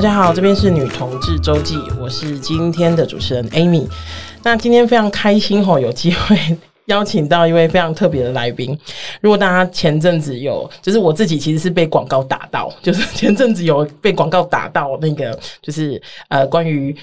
大家好，这边是女同志周记，我是今天的主持人 Amy。那今天非常开心吼，有机会邀请到一位非常特别的来宾。如果大家前阵子有，就是我自己其实是被广告打到，就是前阵子有被广告打到那个，就是呃关于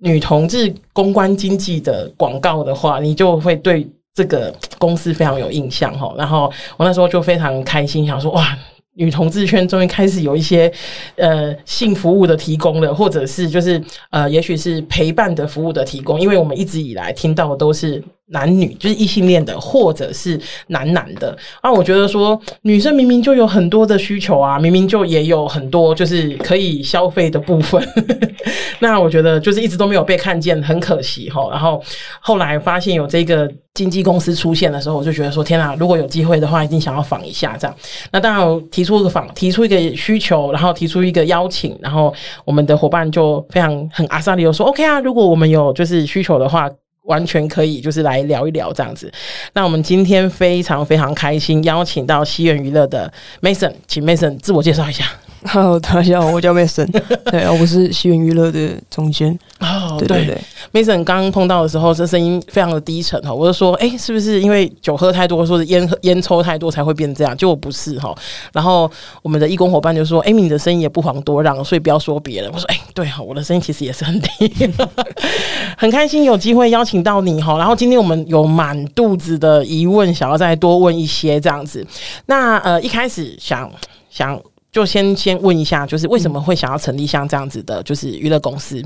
女同志公关经济的广告的话，你就会对这个公司非常有印象吼。然后我那时候就非常开心，想说哇。女同志圈终于开始有一些呃性服务的提供了，或者是就是呃，也许是陪伴的服务的提供，因为我们一直以来听到的都是。男女就是异性恋的，或者是男男的啊，我觉得说女生明明就有很多的需求啊，明明就也有很多就是可以消费的部分，那我觉得就是一直都没有被看见，很可惜哈。然后后来发现有这个经纪公司出现的时候，我就觉得说天啊，如果有机会的话，一定想要访一下这样。那当然提出一个访，提出一个需求，然后提出一个邀请，然后我们的伙伴就非常很阿萨里，说 OK 啊，如果我们有就是需求的话。完全可以，就是来聊一聊这样子。那我们今天非常非常开心，邀请到西元娱乐的 Mason，请 Mason 自我介绍一下。Hello，大家好，我叫 Mason，对，我是西元娱乐的总监。哦、oh，对对对，Mason 刚碰到的时候，这声音非常的低沉哈，我就说，哎、欸，是不是因为酒喝太多，说是烟烟抽太多才会变这样？结果不是哈。然后我们的义工伙伴就说，哎、欸，你的声音也不遑多让，所以不要说别人。我说，哎、欸，对哈，我的声音其实也是很低，很开心有机会邀请到你哈。然后今天我们有满肚子的疑问，想要再多问一些这样子。那呃，一开始想想。就先先问一下，就是为什么会想要成立像这样子的，就是娱乐公司？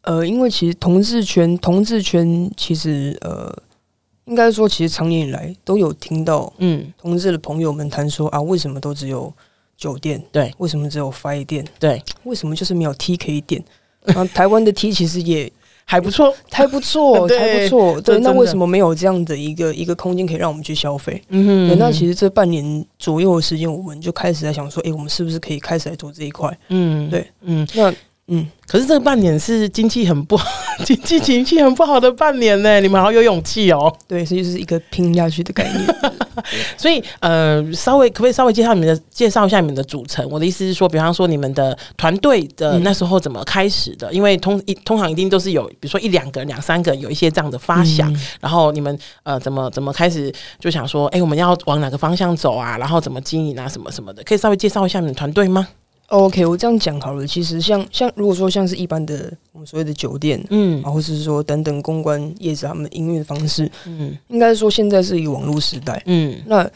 呃，因为其实同志圈，同志圈其实呃，应该说其实长年以来都有听到，嗯，同志的朋友们谈说啊，为什么都只有酒店？对，为什么只有 Fi 店？对，为什么就是没有 TK 店？然后台湾的 T 其实也。还不错，还不错，还不错。对，那为什么没有这样的一个一个空间可以让我们去消费？嗯哼，那其实这半年左右的时间，我们就开始在想说，哎，我们是不是可以开始来做这一块？嗯，对，嗯，那。嗯，可是这个半年是经济很不好，经济情绪很不好的半年呢。你们好有勇气哦。对，所以就是一个拼下去的概念。所以呃，稍微可不可以稍微介绍你们的介绍一下你们的组成？我的意思是说，比方说你们的团队的那时候怎么开始的？嗯、因为通一通常一定都是有，比如说一两个、两三个，有一些这样的发想。嗯、然后你们呃，怎么怎么开始就想说，哎、欸，我们要往哪个方向走啊？然后怎么经营啊？什么什么的，可以稍微介绍一下你们团队吗？OK，我这样讲好了。其实像像如果说像是一般的我们所谓的酒店，嗯，或者是说等等公关业者他们营运的方式，嗯，应该说现在是一个网络时代，嗯，那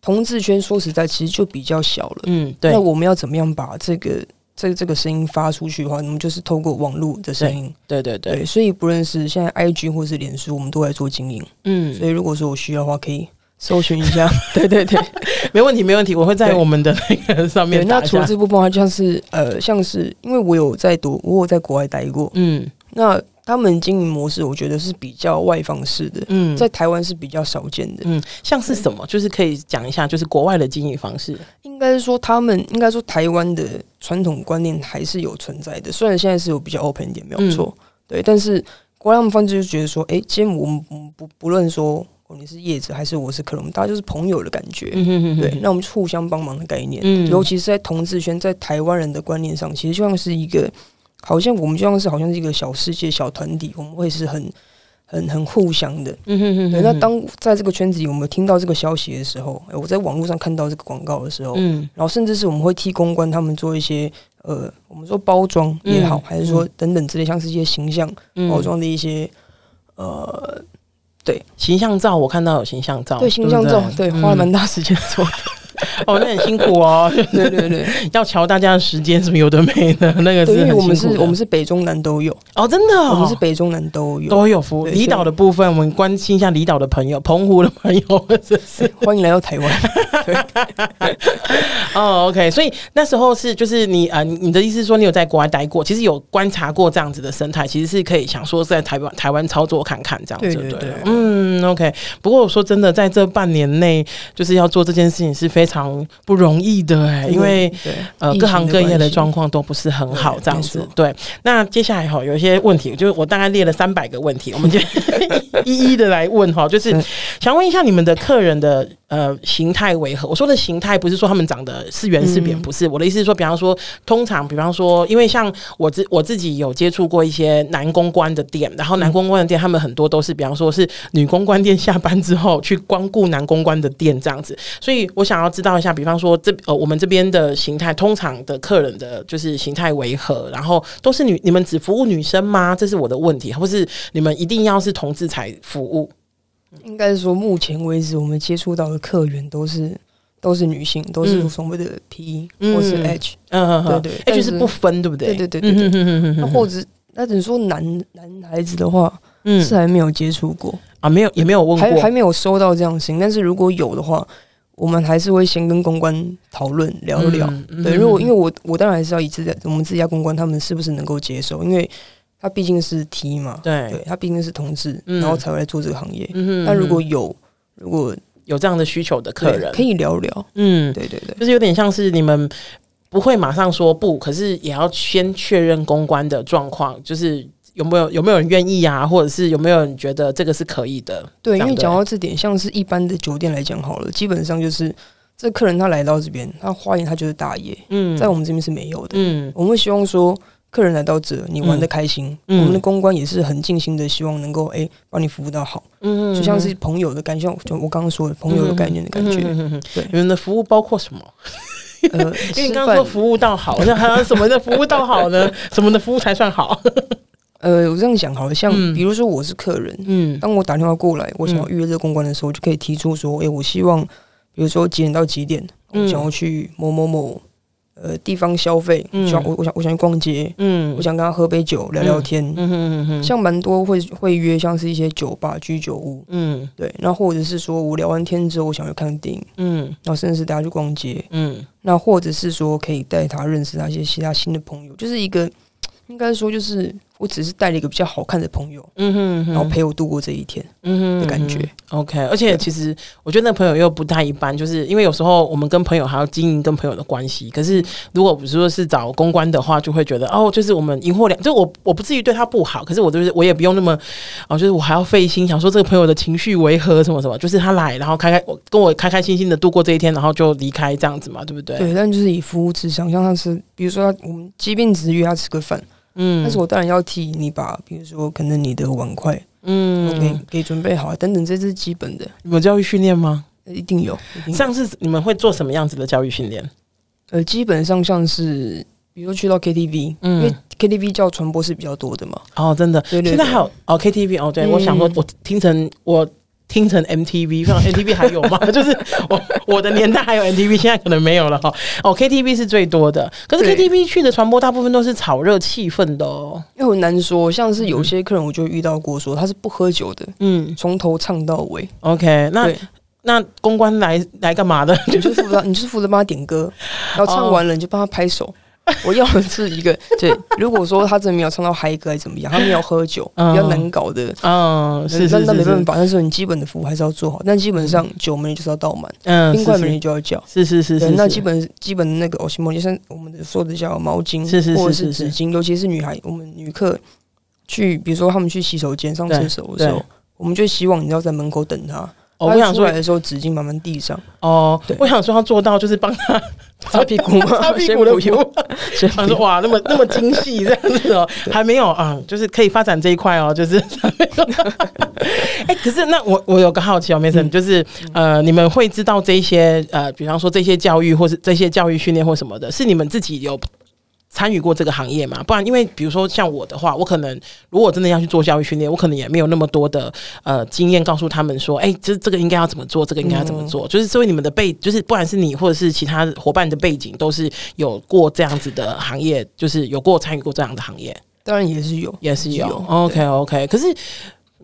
同志圈说实在其实就比较小了，嗯，对。那我们要怎么样把这个这这个声音发出去的话，我们就是透过网络的声音，对对对，对。所以不论是现在 IG 或是脸书，我们都在做经营，嗯。所以如果说我需要的话，可以。搜寻一下，对 对对，没问题没问题，我会在我们的那个上面。那除了这部分的话，像是呃，像是因为我有在读，我有在国外待过，嗯，那他们经营模式，我觉得是比较外放式的，嗯，在台湾是比较少见的，嗯，像是什么，就是可以讲一下，就是国外的经营方式，应该是说他们应该说台湾的传统观念还是有存在的，虽然现在是有比较 open 一点，没有错，对，但是国外他们方式就觉得说，哎，今天我们不不论说。你是叶子还是我是克隆，大家就是朋友的感觉，嗯、哼哼哼对，那我们互相帮忙的概念，嗯，尤其是在同志圈，在台湾人的观念上，其实就像是一个，好像我们就像是好像是一个小世界、小团体，我们会是很、很、很互相的，嗯哼哼哼。那当在这个圈子里，我们听到这个消息的时候，我在网络上看到这个广告的时候，嗯，然后甚至是我们会替公关他们做一些，呃，我们说包装也好，嗯，还是说等等之类，像是一些形象包装的一些，呃。对，形象照我看到有形象照，对形象照，对，花了蛮大时间做的。哦，那很辛苦哦。对对对，要瞧大家的时间，是不是有的没的？那个是很辛苦。我们是，我们是北中南都有哦，真的，哦，我们是北中南都有都有服务。离岛的部分，我们关心一下离岛的朋友，澎湖的朋友，欢迎来到台湾。哦，OK，所以那时候是就是你啊，你的意思是说你有在国外待过，其实有观察过这样子的生态，其实是可以想说在台湾台湾操作看看这样子，对对对，嗯，OK。不过我说真的，在这半年内，就是要做这件事情是非常不容易的哎，因为呃各行各业的状况都不是很好这样子。对，那接下来哈有一些问题，就是我大概列了三百个问题，我们就 一一的来问哈，就是想问一下你们的客人的呃形态为何。我说的形态不是说他们长得是圆是扁，不是。我的意思是说，比方说，通常比方说，因为像我自我自己有接触过一些男公关的店，然后男公关的店他们很多都是比方说是女公关店下班之后去光顾男公关的店这样子。所以我想要知道一下，比方说这呃我们这边的形态，通常的客人的就是形态为何，然后都是女，你们只服务女生吗？这是我的问题，或是你们一定要是同志才服务？应该是说，目前为止我们接触到的客源都是都是女性，都是所谓的 P、嗯、或是 H，嗯对对，H 是不分，对不对？对对对对对。那或者那等于说男男孩子的话，嗯，是还没有接触过啊，没有也没有问过，还还没有收到这样信。但是如果有的话，我们还是会先跟公关讨论聊一聊。嗯、对，如果因为我我当然还是要以自己我们自家公关他们是不是能够接受，因为。他毕竟是 T 嘛，对，对，他毕竟是同志，嗯、然后才会来做这个行业。嗯哼，但如果有如果有这样的需求的客人，可以聊聊。嗯，对对对，就是有点像是你们不会马上说不，可是也要先确认公关的状况，就是有没有有没有人愿意啊，或者是有没有人觉得这个是可以的。对，因为讲到这点，像是一般的酒店来讲好了，基本上就是这客人他来到这边，他花钱他就是大爷。嗯，在我们这边是没有的。嗯，我们会希望说。客人来到这，你玩的开心，嗯、我们的公关也是很尽心的，希望能够哎帮你服务到好，嗯，就像是朋友的感觉，就我刚刚说的朋友的概念的感觉。对，你们的服务包括什么？呃，因为你刚刚说服务到好，那还有什么的服务到好呢？什么的服务才算好？呃，我这样想好了，像比如说我是客人，嗯，当我打电话过来，我想要预约这个公关的时候，就可以提出说，哎，我希望比如说几点到几点，我想要去某某某。呃，地方消费，想我我想我想去逛街，嗯，我想跟他喝杯酒聊聊天，像蛮多会会约，像是一些酒吧、居酒屋，嗯，对，那或者是说我聊完天之后，我想去看电影，嗯，然后甚至是带他去逛街，嗯，那或者是说可以带他认识那些其他新的朋友，就是一个应该说就是。我只是带了一个比较好看的朋友，嗯哼，哼，然后陪我度过这一天，嗯哼的感觉。OK，而且其实我觉得那朋友又不太一般，就是因为有时候我们跟朋友还要经营跟朋友的关系。可是如果比如说是找公关的话，就会觉得哦，就是我们赢货两，就我我不至于对他不好，可是我就是我也不用那么哦，就是我还要费心想说这个朋友的情绪为何什么什么，就是他来然后开开我跟我开开心心的度过这一天，然后就离开这样子嘛，对不对？对，但就是以服务至上，像他是比如说我们即便只是约他吃个饭。嗯，但是我当然要替你把，比如说可能你的碗筷，嗯，给给准备好等等，这是基本的。有教育训练吗？一定有。上次你们会做什么样子的教育训练？呃，基本上像是，比如说去到 KTV，嗯，因为 KTV 叫传播是比较多的嘛。哦，真的，对现在还有哦 KTV 哦，对，嗯，我想说，我听成我。听成 MTV，像 MTV 还有吗？就是我我的年代还有 MTV，现在可能没有了哈。哦，KTV 是最多的，可是 KTV 去的传播大部分都是炒热气氛的哦。因为很难说，像是有些客人我就遇到过，说他是不喝酒的，嗯，从头唱到尾。OK，那那公关来来干嘛的？你就是负责，你就是负责帮他点歌，然后唱完了你就帮他拍手。我要的是一个对，如果说他真的没有唱到嗨歌，还是怎么样，他没有喝酒，嗯、比较难搞的，嗯，是，那那没办法，但是你基本的服务还是要做好。但基本上酒门就是要倒满，嗯，冰块门就要叫，是是是是，那基本基本的那个哦，西蒙就像我们的说的叫毛巾，是是是，或者是纸巾，尤其是女孩，我们女客去，比如说他们去洗手间上厕所的时候，我们就希望你要在门口等他。哦，我想出来的时候，纸巾慢慢递上。哦，我想说，要做到就是帮他 擦屁股吗？擦屁股的服务。他说：“哇，那么那么精细这样子哦，还没有啊，就是可以发展这一块哦，就是。”哎，可是那我我有个好奇哦，Mason，就是呃，你们会知道这些呃，比方说这些教育或是这些教育训练或什么的，是你们自己有。参与过这个行业嘛？不然，因为比如说像我的话，我可能如果真的要去做教育训练，我可能也没有那么多的呃经验，告诉他们说，哎、欸，这这个应该要怎么做，这个应该要怎么做。嗯、就是作为你们的背，就是不管是你或者是其他伙伴的背景，都是有过这样子的行业，就是有过参与过这样的行业。当然也是有，也是有。OK OK，可是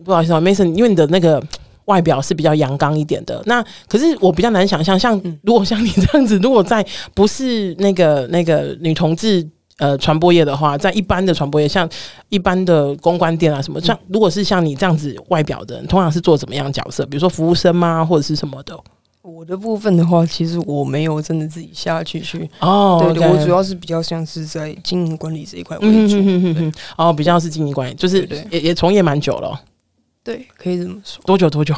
不好意思啊，Mason，因为你的那个外表是比较阳刚一点的，那可是我比较难想象，像如果像你这样子，如果在不是那个那个女同志。呃，传播业的话，在一般的传播业，像一般的公关店啊什么，像如果是像你这样子外表的人，通常是做怎么样角色？比如说服务生吗，或者是什么的？我的部分的话，其实我没有真的自己下去去哦，对对，我主要是比较像是在经营管理这一块为主。嗯哦，比较是经营管理，就是也也从业蛮久了。对，可以这么说。多久？多久？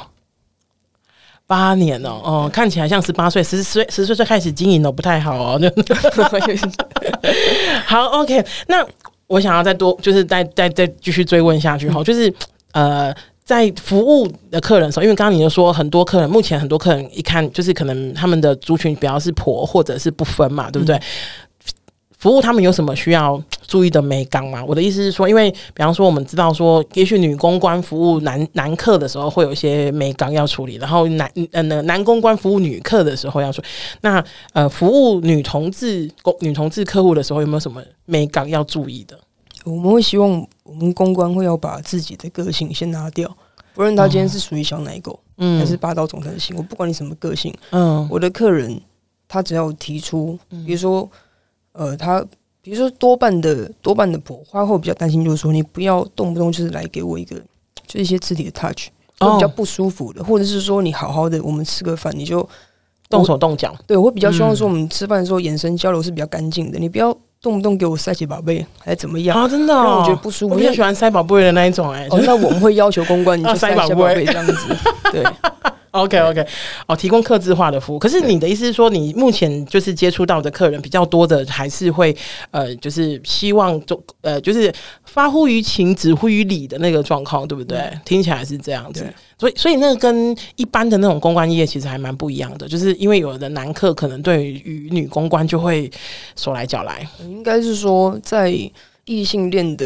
八年哦，哦，看起来像十八岁，十岁十岁就开始经营了，不太好哦。好，OK，那我想要再多，就是再再再继续追问下去哈，就是呃，在服务的客人的时候，因为刚刚你就说很多客人，目前很多客人一看就是可能他们的族群比较是婆或者是不分嘛，对不对？嗯服务他们有什么需要注意的眉角吗？我的意思是说，因为比方说我们知道说，也许女公关服务男男客的时候会有一些眉角要处理，然后男呃男公关服务女客的时候要处理。那呃服务女同志公女同志客户的时候有没有什么眉角要注意的？我们会希望我们公关会要把自己的个性先拿掉，不论他今天是属于小奶狗，嗯，还是霸道总裁型，我不管你什么个性，嗯，我的客人他只要提出，比如说。呃，他比如说多半的多半的婆花后比较担心，就是说你不要动不动就是来给我一个就一些肢体的 touch，会比较不舒服的，或者是说你好好的我们吃个饭你就动手动脚。对，我会比较希望说我们吃饭的时候眼神交流是比较干净的，你不要动不动给我塞起宝贝还是怎么样啊？真的，让我觉得不舒服。我比较喜欢塞宝贝的那一种哎，那我们会要求公关你就塞宝贝这样子，对。OK OK，哦，提供客制化的服务。可是你的意思是说，你目前就是接触到的客人比较多的，还是会呃，就是希望就呃，就是发乎于情，止乎于礼的那个状况，对不对？嗯、听起来是这样子。所以，所以那个跟一般的那种公关业其实还蛮不一样的，就是因为有的男客可能对于女公关就会手来脚来。应该是说，在异性恋的。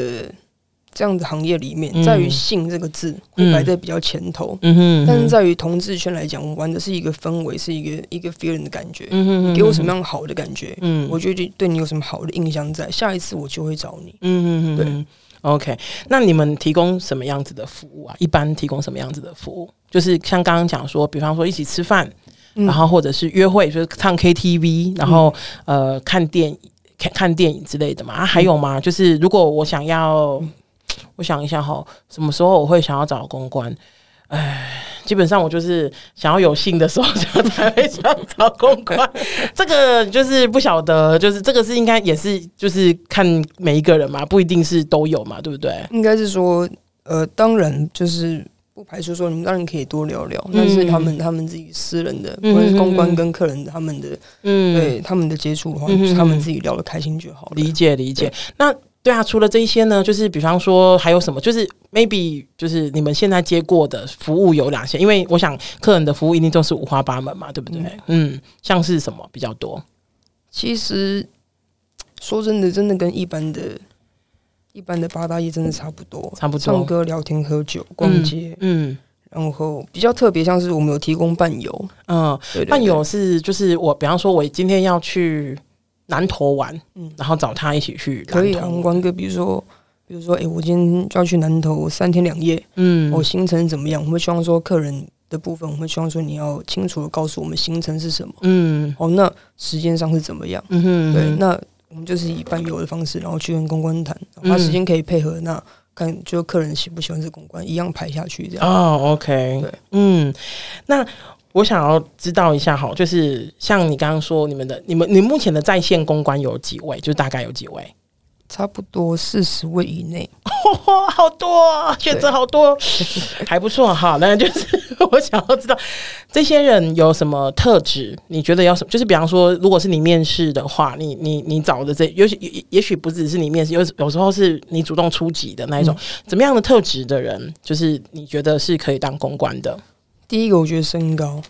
这样的行业里面，在于“性”这个字会摆在比较前头，嗯哼，但是在于同志圈来讲，我们玩的是一个氛围，是一个一个 feeling 的感觉，嗯哼，给我什么样好的感觉，嗯，我觉得对你有什么好的印象，在下一次我就会找你，嗯哼，对，OK，那你们提供什么样子的服务啊？一般提供什么样子的服务？就是像刚刚讲说，比方说一起吃饭，然后或者是约会，就是唱 KTV，然后呃看电影、看看电影之类的嘛。啊，还有吗？就是如果我想要。我想一下哈，什么时候我会想要找公关？哎，基本上我就是想要有幸的时候 才会想找公关。这个就是不晓得，就是这个是应该也是就是看每一个人嘛，不一定是都有嘛，对不对？应该是说，呃，当然就是不排除说你们当然可以多聊聊，嗯、但是他们他们自己私人的，或者是公关跟客人他们的，嗯，对他们的接触的话，嗯、就是他们自己聊的开心就好。理解理解，那。对啊，除了这一些呢，就是比方说还有什么？就是 maybe 就是你们现在接过的服务有哪些？因为我想客人的服务一定都是五花八门嘛，对不对？嗯，嗯，像是什么比较多？其实说真的，真的跟一般的、一般的八大业真的差不多，差不多。唱歌、聊天、喝酒、逛街，嗯，嗯，然后比较特别，像是我们有提供伴游，嗯，对对对，伴游是就是我，比方说我今天要去。南投玩，嗯，然后找他一起去，可以啊。关哥，比如说，比如说，哎、欸，我今天就要去南投三天两夜，嗯，我行程怎么样？我们希望说客人的部分，我们希望说你要清楚的告诉我们行程是什么，嗯，哦，那时间上是怎么样？嗯哼，对，那我们就是以伴游的方式，然后去跟公关谈，他时间可以配合，那看就客人喜不喜欢这公关，一样排下去这样。哦，OK，对，嗯，那。我想要知道一下哈，就是像你刚刚说，你们的、你们、你目前的在线公关有几位？就大概有几位？差不多四十位以内，哦，好多啊，选择好多，还不错哈。那就是我想要知道这些人有什么特质？你觉得要什么？就是比方说，如果是你面试的话，你、你、你找的这，也许也也许不只是你面试，有有时候是你主动出击的那一种，嗯、怎么样的特质的人，就是你觉得是可以当公关的？第一个，我觉得身高，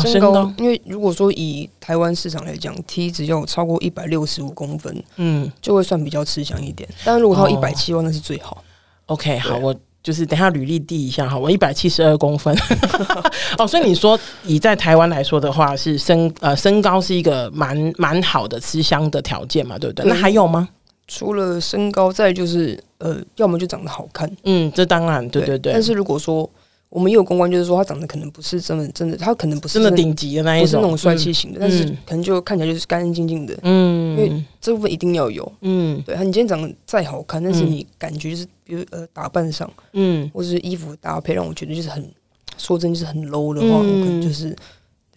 身高，因为如果说以台湾市场来讲，T 只要超过一百六十五公分，嗯，就会算比较吃香一点。但如果他一百七的话，那是最好。OK，好，我就是等下履历递一下哈，我一百七十二公分。哦，所以你说以在台湾来说的话，是身呃身高是一个蛮蛮好的吃香的条件嘛，对不对？那还有吗？除了身高，再就是呃，要么就长得好看。嗯，这当然，对对对。但是如果说我们也有公关，就是说他长得可能不是真的，真的，他可能不是真的顶级的那一种，不是那种帅气型的，嗯、但是可能就看起来就是干干净净的。嗯，因为这部分一定要有。嗯，对，他你今天长得再好看，但是你感觉就是，比如呃打扮上，嗯，或者是衣服搭配让我觉得就是很，说真就是很 low 的话，嗯、我可能就是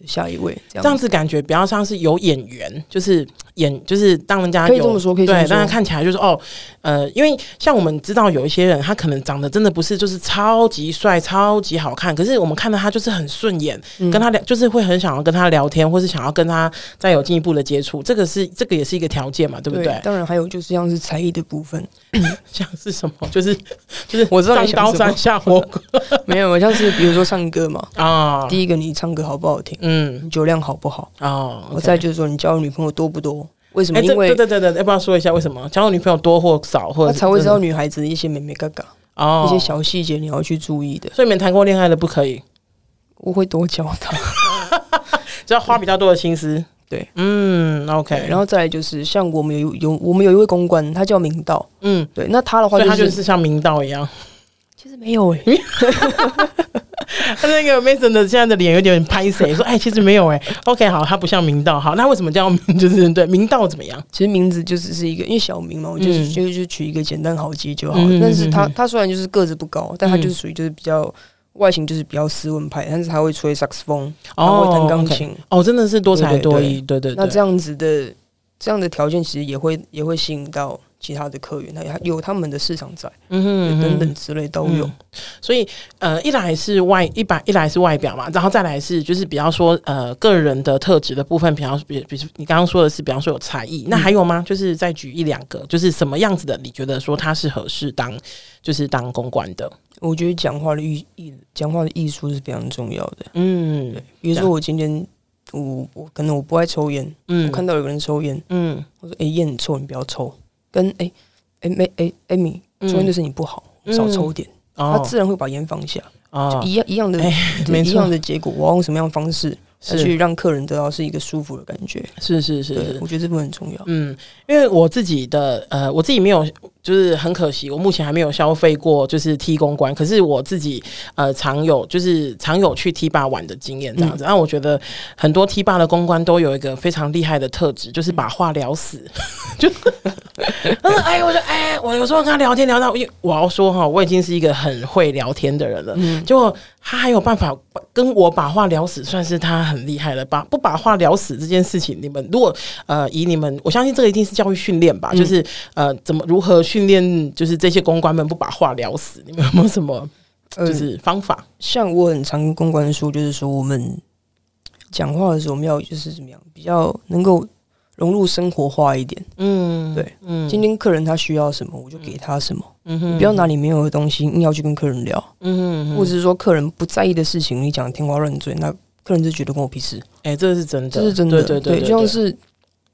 下一位，这样。这样子感觉比较像是有眼缘，就是演，就是让人家可以这么说，可以让人看起来就是哦，呃，因为像我们知道有一些人，他可能长得真的不是就是超级帅、超级好看，可是我们看到他就是很顺眼，嗯、跟他聊就是会很想要跟他聊天，或是想要跟他再有进一步的接触，这个是这个也是一个条件嘛，对不对？对，当然还有就是像是才艺的部分，像是什么，就是就是我知道你上刀山下火 没有，像是比如说唱歌嘛。啊，第一个你唱歌好不好听？嗯，酒量好不好？哦，我再就是说，你交的女朋友多不多？为什么？因为对对对对，要不要说一下为什么交的女朋友多或少，或者才会知道女孩子的一些美美嘎嘎哦，一些小细节你要去注意的。所以没谈过恋爱的不可以，我会多教他，只要花比较多的心思。对，嗯，OK。然后再来就是像我们有有我们有一位公关，他叫明道，嗯，对，那他的话，他就是像明道一样。其实没有哎、那个 Mason 的现在的脸有点拍谁说哎，其实没有哎、欸。OK，好，他不像明道，好，那为什么叫就是对明道怎么样？其实名字就只是一个，因为小明嘛，我就是、嗯、就就取一个简单好记就好。嗯、但是他他虽然就是个子不高，但他就是属于就是比较外形就是比较斯文派，但是他会吹萨克斯风，然后会弹钢琴。哦，真的是多才多艺，对对。那这样子的这样的条件，其实也会也会吸引到。其他的客源，他有他们的市场在，嗯哼，等等之类都有。嗯、所以，呃，一来是外一百，一来是外表嘛，然后再来是就是比方说，呃，个人的特质的部分，比方比比如你刚刚说的是，比方说有才艺，那还有吗？就是再举一两个，就是什么样子的？你觉得说他是合适当，就是当公关的？我觉得讲话的艺艺，讲话的艺术是非常重要的。嗯，对。比如说我今天，我我可能我不爱抽烟，嗯，我看到有个人抽烟，嗯，我说，哎、欸，烟很臭，你不要抽。跟哎哎没哎艾米，抽烟对身体不好，嗯、少抽点，嗯、他自然会把烟放下，一样一样的，欸、一样的结果。我要用什么样的方式？去让客人得到是一个舒服的感觉，是是是，是，我觉得这部分很重要。嗯，因为我自己的呃，我自己没有，就是很可惜，我目前还没有消费过就是 T 公关，可是我自己呃常有就是常有去 T 吧玩的经验这样子。那、嗯、我觉得很多 T 吧的公关都有一个非常厉害的特质，就是把话聊死。就嗯，哎，我说哎，我有时候跟他聊天聊到，因为我要说哈，我已经是一个很会聊天的人了，嗯，结果他还有办法跟我把话聊死，算是他很厉害了。把不把话聊死这件事情，你们如果呃以你们，我相信这个一定是教育训练吧，嗯、就是呃怎么如何训练，就是这些公关们不把话聊死，你们有没有什么就是方法？呃、像我很常跟公关说，就是说我们讲话的时候，我们要就是怎么样，比较能够。融入生活化一点，嗯，对，嗯，今天客人他需要什么，我就给他什么，嗯。哼，不要拿你没有的东西硬要去跟客人聊，嗯哼，或者是说客人不在意的事情，你讲天花乱坠，那客人就觉得跟我屁事，哎，这是真的，这是真的，对对对，就像是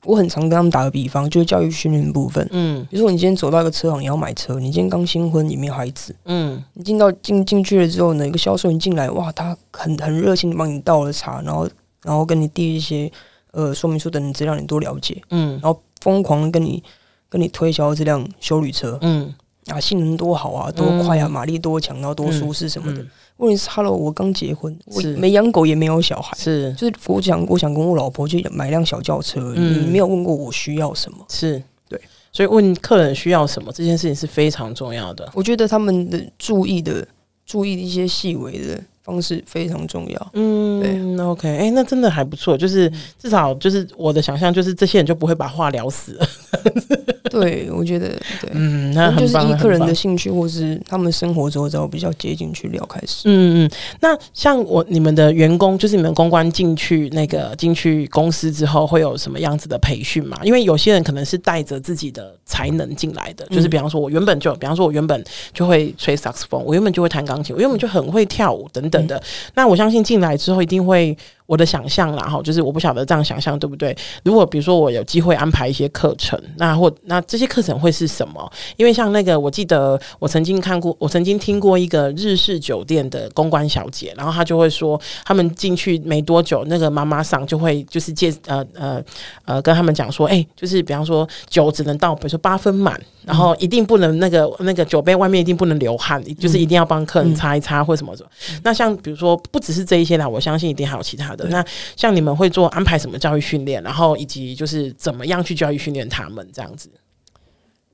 我很常跟他们打个比方，就是教育训练部分，嗯，比如说你今天走到一个车行，你要买车，你今天刚新婚，你没有孩子，嗯，你进到进进去了之后呢，一个销售员进来，哇，他很很热心的帮你倒了茶，然后然后跟你递一些。呃，说明书等资料你多了解，嗯，然后疯狂跟你跟你推销这辆修旅车，嗯，啊，性能多好啊，多快啊，马力多强，然后多舒适什么的。问题是，Hello，我刚结婚，我没养狗也没有小孩，是，就是我想我想跟我老婆去买辆小轿车，你没有问过我需要什么，是。对，所以问客人需要什么这件事情是非常重要的。我觉得他们的注意的注意的一些细微的。方式非常重要。嗯，对，OK，哎、欸，那真的还不错。就是至少就是我的想象，就是这些人就不会把话聊死了。对，我觉得对，嗯，那就是以个人的兴趣或是他们生活周遭比较接近去聊开始。嗯嗯，那像我你们的员工，就是你们公关进去那个进去公司之后，会有什么样子的培训吗？因为有些人可能是带着自己的才能进来的，就是比方说我原本就，比方说我原本就会吹萨克斯风，我原本就会弹钢琴，我原本就很会跳舞等等。等等，那我相信进来之后一定会。我的想象啦，哈，就是我不晓得这样想象对不对？如果比如说我有机会安排一些课程，那或那这些课程会是什么？因为像那个，我记得我曾经看过，我曾经听过一个日式酒店的公关小姐，然后她就会说，他们进去没多久，那个妈妈桑就会就是借呃呃呃跟他们讲说，哎、欸，就是比方说酒只能到，比如说八分满，然后一定不能那个那个酒杯外面一定不能流汗，就是一定要帮客人擦一擦或什么什么。嗯、那像比如说不只是这一些啦，我相信一定还有其他的。那像你们会做安排什么教育训练，然后以及就是怎么样去教育训练他们这样子？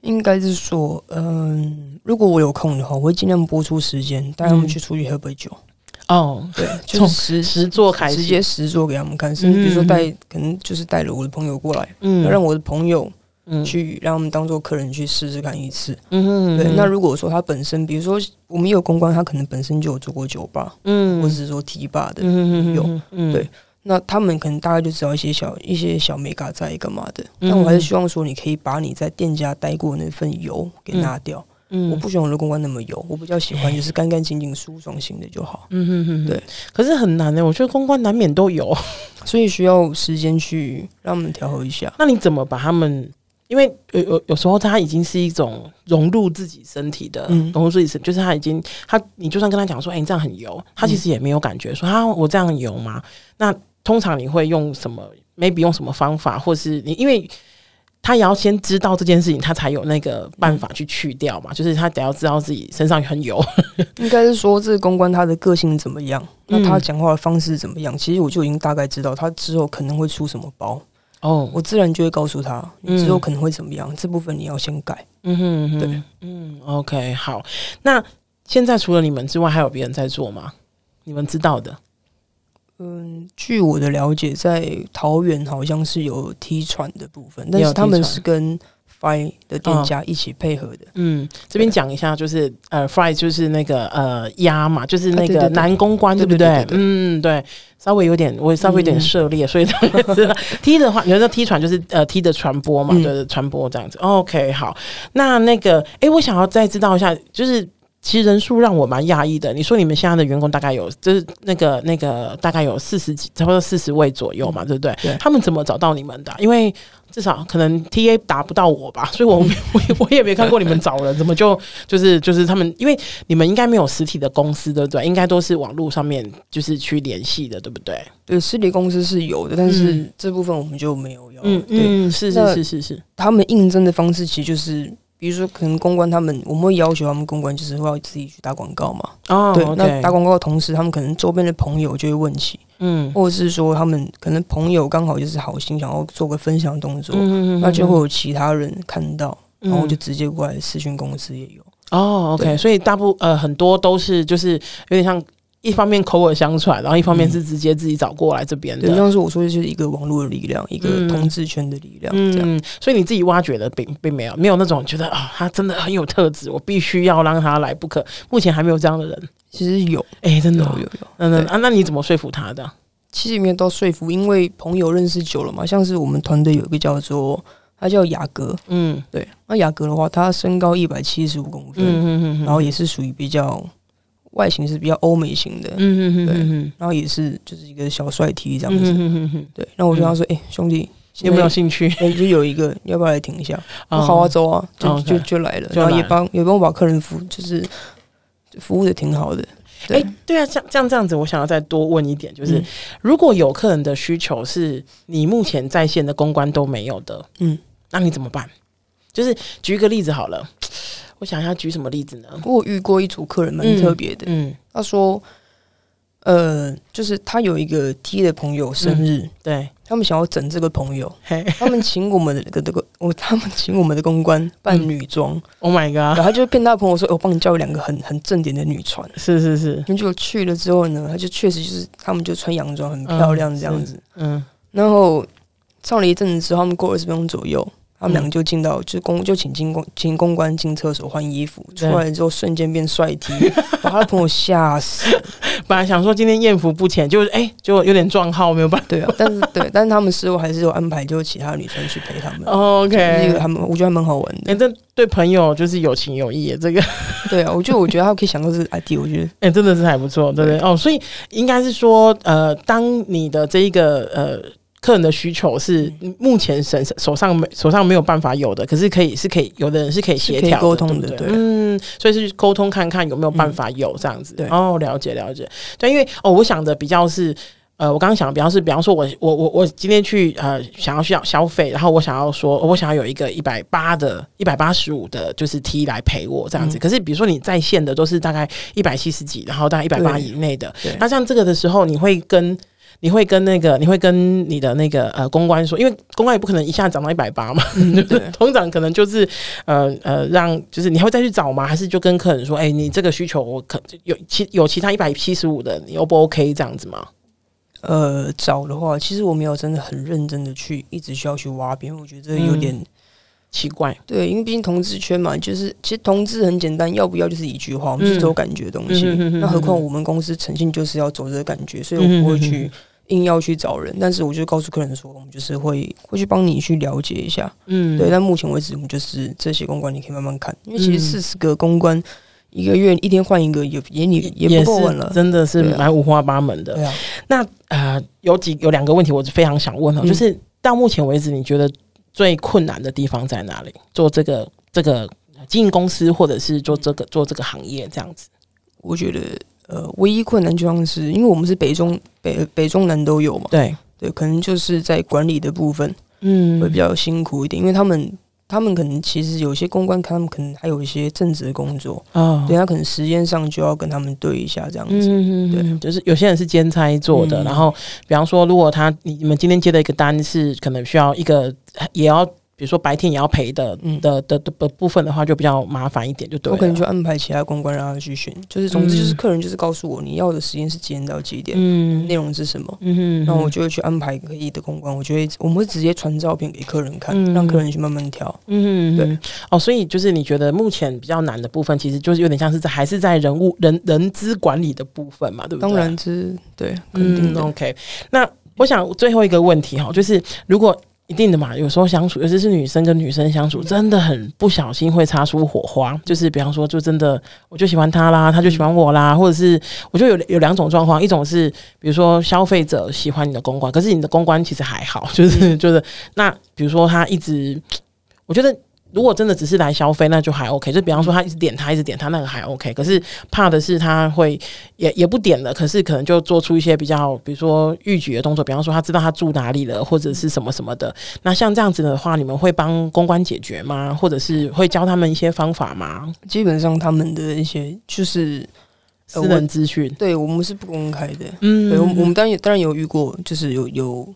应该是说，嗯，如果我有空的话，我会尽量播出时间带他们去出去喝杯酒。哦，对，就是实实做开始，直接实做给他们看，甚至比如说带，可能就是带了我的朋友过来，嗯，让我的朋友。去让他们当做客人去试试看一次，嗯哼，对。那如果说他本身，比如说我们有公关，他可能本身就有做过酒吧，嗯，或者是说提吧的，嗯有，嗯，对。那他们可能大概就知道一些小一些小美嘎在干嘛的。但我还是希望说，你可以把你在店家待过的那份油给拿掉。嗯，我不喜欢我的公关那么油，我比较喜欢就是干干净净、舒爽型的就好。嗯哼哼，对。可是很难呢，我觉得公关难免都有，所以需要时间去让他们调和一下。那你怎么把他们？因为有有有时候，他已经是一种融入自己身体的，融入自己身，就是他已经他，你就算跟他讲说，哎、欸，你这样很油，他其实也没有感觉说，啊我这样油吗？那通常你会用什么？maybe 用什么方法，或是你，因为他也要先知道这件事情，他才有那个办法去去掉嘛。就是他得要知道自己身上很油，应该是说这个公关他的个性怎么样，那他讲话的方式怎么样？其实我就已经大概知道他之后可能会出什么包。哦，oh, 我自然就会告诉他，你之后可能会怎么样，嗯、这部分你要先改。嗯哼，嗯哼，对，嗯，OK，好。那现在除了你们之外，还有别人在做吗？你们知道的？嗯，据我的了解，在桃园好像是有踢船的部分，但是他们是跟。Fry 的店家一起配合的，哦、嗯，这边讲一下，就是呃，Fry 就是那个呃鸭嘛，就是那个男公关，对不对？嗯，对，稍微有点，我稍微有点涉猎，嗯、所以他们知道。踢的话，你说踢船就是呃踢的传播嘛，就是传播这样子。嗯、OK，好，那那个，哎、欸，我想要再知道一下，就是。其实人数让我蛮讶异的。你说你们现在的员工大概有，就是那个那个大概有四十几，差不多四十位左右嘛，对不对？对。他们怎么找到你们的？因为至少可能 TA 达不到我吧，所以我我 我也没看过你们找人，怎么就就是就是他们？因为你们应该没有实体的公司，对不对？应该都是网络上面就是去联系的，对不对？对，实体公司是有的，但是这部分我们就没有要。嗯嗯，是是是是是。他们应征的方式其实就是。比如说，可能公关他们，我们会要求他们公关就是会要自己去打广告嘛。哦，对，那打广告的同时，他们可能周边的朋友就会问起，嗯，或者是说他们可能朋友刚好就是好心想要做个分享动作，嗯，那就会有其他人看到，然后就直接过来私讯公司也有。哦，OK，所以大部呃很多都是就是有点像。一方面口耳相传，然后一方面是直接自己找过来这边的。对，像是我说的就是一个网络的力量，一个同志圈的力量，这样。嗯，所以你自己挖掘的并并没有没有那种觉得啊，他真的很有特质，我必须要让他来不可。目前还没有这样的人。其实有，哎，真的有有有。嗯嗯啊，那你怎么说服他的？其实没有到说服，因为朋友认识久了嘛。像是我们团队有一个叫做他叫雅阁，嗯，对。那雅阁的话，他身高一百七十五公分，嗯嗯，然后也是属于比较。外形是比较欧美型的，嗯嗯嗯对，然后也是就是一个小帅 T 这样子，嗯嗯对。然后我就跟他说：“哎，兄弟，有没有兴趣？就有一个，要不要来听一下？”好啊，走啊，就就就来了。然后也帮也帮我把客人服，就是服务的挺好的。哎，对啊，像这样这样子，我想要再多问一点，就是如果有客人的需求是你目前在线的公关都没有的，嗯，那你怎么办？就是举一个例子好了。我想要举什么例子呢？我遇过一组客人蛮特别的，嗯，嗯，他说，呃，就是他有一个 T 的朋友生日，嗯、对。他们想要整这个朋友，嘿。他们请我们的这个 我，他们请我们的公关扮女装，嗯，Oh my god！然后他就骗他朋友说，我帮你叫两个很很正点的女传，是是是，结果去了之后呢，他就确实就是他们就穿洋装，很漂亮这样子，嗯，嗯。然后上了一阵子之后，他们过二十分钟左右。他们两个就进到，就公就请进公请公关进厕所换衣服，出来之后瞬间变帅 T，把他的朋友吓死。本来想说今天艳福不浅，就是哎，就有点撞号，没有办法。对啊，但是对，但是他们事后还是有安排，就其他女生去陪他们。OK，这个他们我觉得还蛮好玩的。哎，这对朋友就是有情有义，这个。对啊，我觉得我觉得他可以想到这个 idea，我觉得哎，真的是还不错，对不对？哦，所以应该是说，呃，当你的这一个呃。客人的需求是目前手手上没手上没有办法有的，可是可以是可以有的人是可以协调沟通的，对，对，嗯，所以是沟通看看有没有办法有这样子，对，哦，了解了解，对，因为哦，我想的比较是，呃，我刚刚想的比较是，比方说我我我我今天去呃想要需要消费，然后我想要说我想要有一个一百八的一百八十五的，就是 T 来陪我这样子，嗯、可是比如说你在线的都是大概一百七十几，然后大概一百八以内的，那像这个的时候，你会跟。你会跟那个，你会跟你的那个呃公关说，因为公关也不可能一下涨到一百八嘛，嗯、就是通常可能就是呃呃让，就是你还会再去找吗？还是就跟客人说，哎、欸，你这个需求我可有其有其他一百七十五的，你 O 不 OK 这样子吗？呃，找的话，其实我没有真的很认真的去一直需要去挖边，我觉得这有点。嗯奇怪，对，因为毕竟同志圈嘛，就是其实同志很简单，要不要就是一句话，我们是走感觉的东西。嗯、那何况我们公司诚信就是要走这个感觉，所以我不会去硬要去找人。但是我就告诉客人说，我们就是会会去帮你去了解一下。嗯，对。但目前为止，我们就是这些公关你可以慢慢看，因为其实四十个公关一个月一天换一个也也也也不够了，真的是蛮五花八门的。对啊。那呃，有几有两个问题，我是非常想问哦，就是到目前为止，你觉得？最困难的地方在哪里？做这个这个经营公司，或者是做这个做这个行业这样子？我觉得呃，唯一困难就像是，因为我们是北中北北中南都有嘛，对。对，可能就是在管理的部分，嗯，会比较辛苦一点，因为他们。他们可能其实有些公关，他们可能还有一些正职的工作。啊，对他可能时间上就要跟他们对一下这样子，嗯、对，就是有些人是兼差做的，嗯、然后比方说，如果他你你们今天接的一个单是可能需要一个也要。比如说白天也要陪的、嗯、的的的的部分的话，就比较麻烦一点，就对。我可能就安排其他公关让他去选，就是总之就是客人就是告诉我你要的时间是几点到几点，嗯，内容是什么，嗯哼，那我就会去安排可以的公关。我就会我们会直接传照片给客人看，嗯、让客人去慢慢挑，嗯哼，对。哦，所以就是你觉得目前比较难的部分，其实就是有点像是在还是在人物人人资管理的部分嘛，对不对？当然是对，肯定 OK，那我想最后一个问题哈，就是如果。一定的嘛，有时候相处，尤其是女生跟女生相处，真的很不小心会擦出火花。就是比方说，就真的我就喜欢他啦，他就喜欢我啦，或者是我就有有两种状况，一种是比如说消费者喜欢你的公关，可是你的公关其实还好，就是就是那比如说他一直，我觉得。如果真的只是来消费，那就还 OK。就比方说，他一直点他，一直点他，那个还 OK。可是怕的是他会也也不点了，可是可能就做出一些比较，比如说预举的动作。比方说，他知道他住哪里了，或者是什么什么的。那像这样子的话，你们会帮公关解决吗？或者是会教他们一些方法吗？基本上他们的一些就是私人资讯，对我们是不公开的。嗯，对，我们当然当然有遇过，就是有有。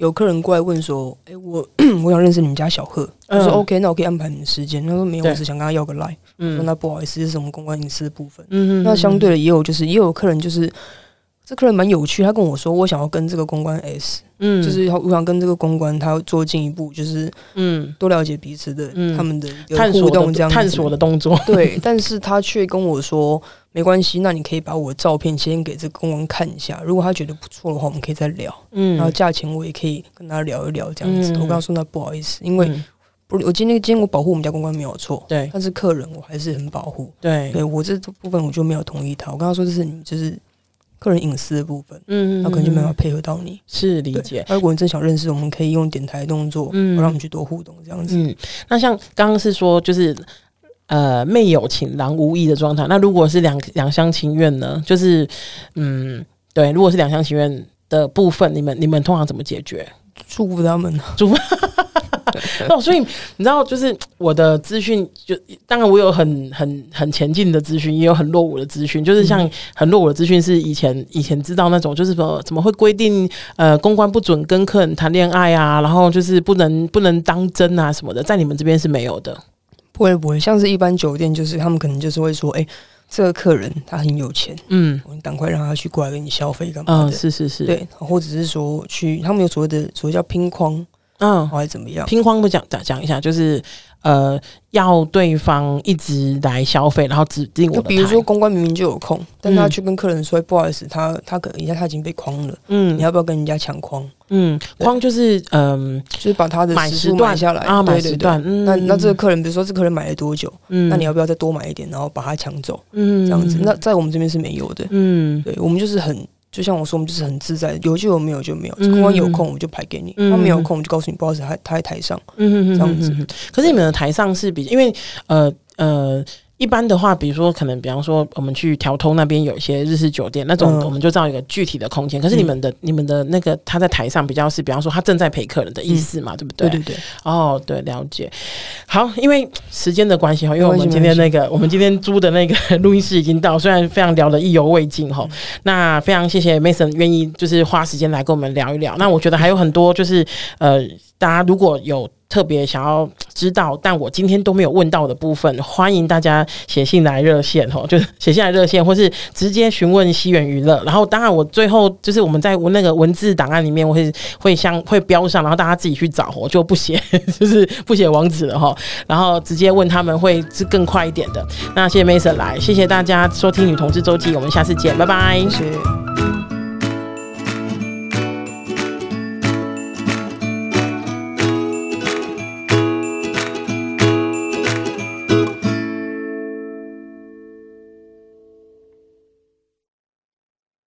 有客人过来问说：“哎、欸，我我想认识你们家小贺。嗯”我说：“OK，那我可以安排你的时间。”他说：“没有，我是想跟他要个 line。”嗯，说：“那不好意思，这是什么公关隐私的部分。”嗯，那相对的也有，就是也有客人就是这客人蛮有趣，他跟我说：“我想要跟这个公关 S，嗯，就是我想跟这个公关他要做进一步，就是嗯，多了解彼此的、嗯、他们的互动这样探索的动作。”对，但是他却跟我说。没关系，那你可以把我的照片先给这个公关看一下，如果他觉得不错的话，我们可以再聊。嗯，然后价钱我也可以跟他聊一聊，这样子。嗯、我跟他说那不好意思，因为不，我今天今天我保护我们家公关没有错，对，但是客人我还是很保护。对，对我这部分我就没有同意他。我跟他说这是你就是客人隐私的部分，嗯，那可能就没办法配合到你。是理解。如果你真想认识，我们可以用点台动作，嗯，让我们去多互动这样子。嗯，那像刚刚是说就是。呃，妹有情，郎无意的状态。那如果是两两厢情愿呢？就是，嗯，对，如果是两厢情愿的部分，你们你们通常怎么解决？祝福他们，祝福。哦，所以你知道，就是我的资讯，就当然我有很很很前进的资讯，也有很落伍的资讯。就是像很落伍的资讯，是以前以前知道那种，就是说怎么会规定呃公关不准跟客人谈恋爱啊，然后就是不能不能当真啊什么的，在你们这边是没有的。不会不会，像是一般酒店，就是他们可能就是会说，哎、欸，这个客人他很有钱，嗯，我们赶快让他去过来给你消费干嘛的？嗯，是是是，对，或者是说去，他们有所谓的所谓叫拼框，嗯，还是怎么样？拼框不讲讲讲一下，就是。呃，要对方一直来消费，然后指定我。就比如说，公关明明就有空，但他去跟客人说：“嗯、不好意思，他他可能一下他已经被框了。”嗯，你要不要跟人家抢框？嗯，框就是嗯、呃，就是把他的时段买下来啊，买时段。嗯、那那这个客人，比如说这客人买了多久？嗯，那你要不要再多买一点，然后把他抢走？嗯，这样子。那在我们这边是没有的。嗯，对，我们就是很。就像我说，我们就是很自在，有就有，没有就没有。公关有空，我们就排给你；他没有空，我们就告诉你，不好意思，他他在台上，这样子。可是你们的台上是比，因为呃呃，一般的话，比如说可能比方说我们去调通那边有一些日式酒店那种，我们就知道一个具体的空间。可是你们的、嗯、你们的那个他在台上比较是，比方说他正在陪客人的意思嘛，嗯、对不对？对对对。哦，对，了解。好，因为时间的关系哈，因为我们今天那个我们今天租的那个录音室已经到，虽然非常聊得意犹未尽哈。那非常谢谢 Mason 愿意就是花时间来跟我们聊一聊。那我觉得还有很多就是呃，大家如果有。特别想要知道，但我今天都没有问到的部分，欢迎大家写信来热线哦，就是写信来热线，或是直接询问西元娱乐。然后，当然我最后就是我们在那个文字档案里面，我会会相会标上，然后大家自己去找，我就不写，就是不写网址了哈。然后直接问他们会是更快一点的。那谢谢 Mason 来，谢谢大家收听女同志周记，我们下次见，拜拜。谢谢。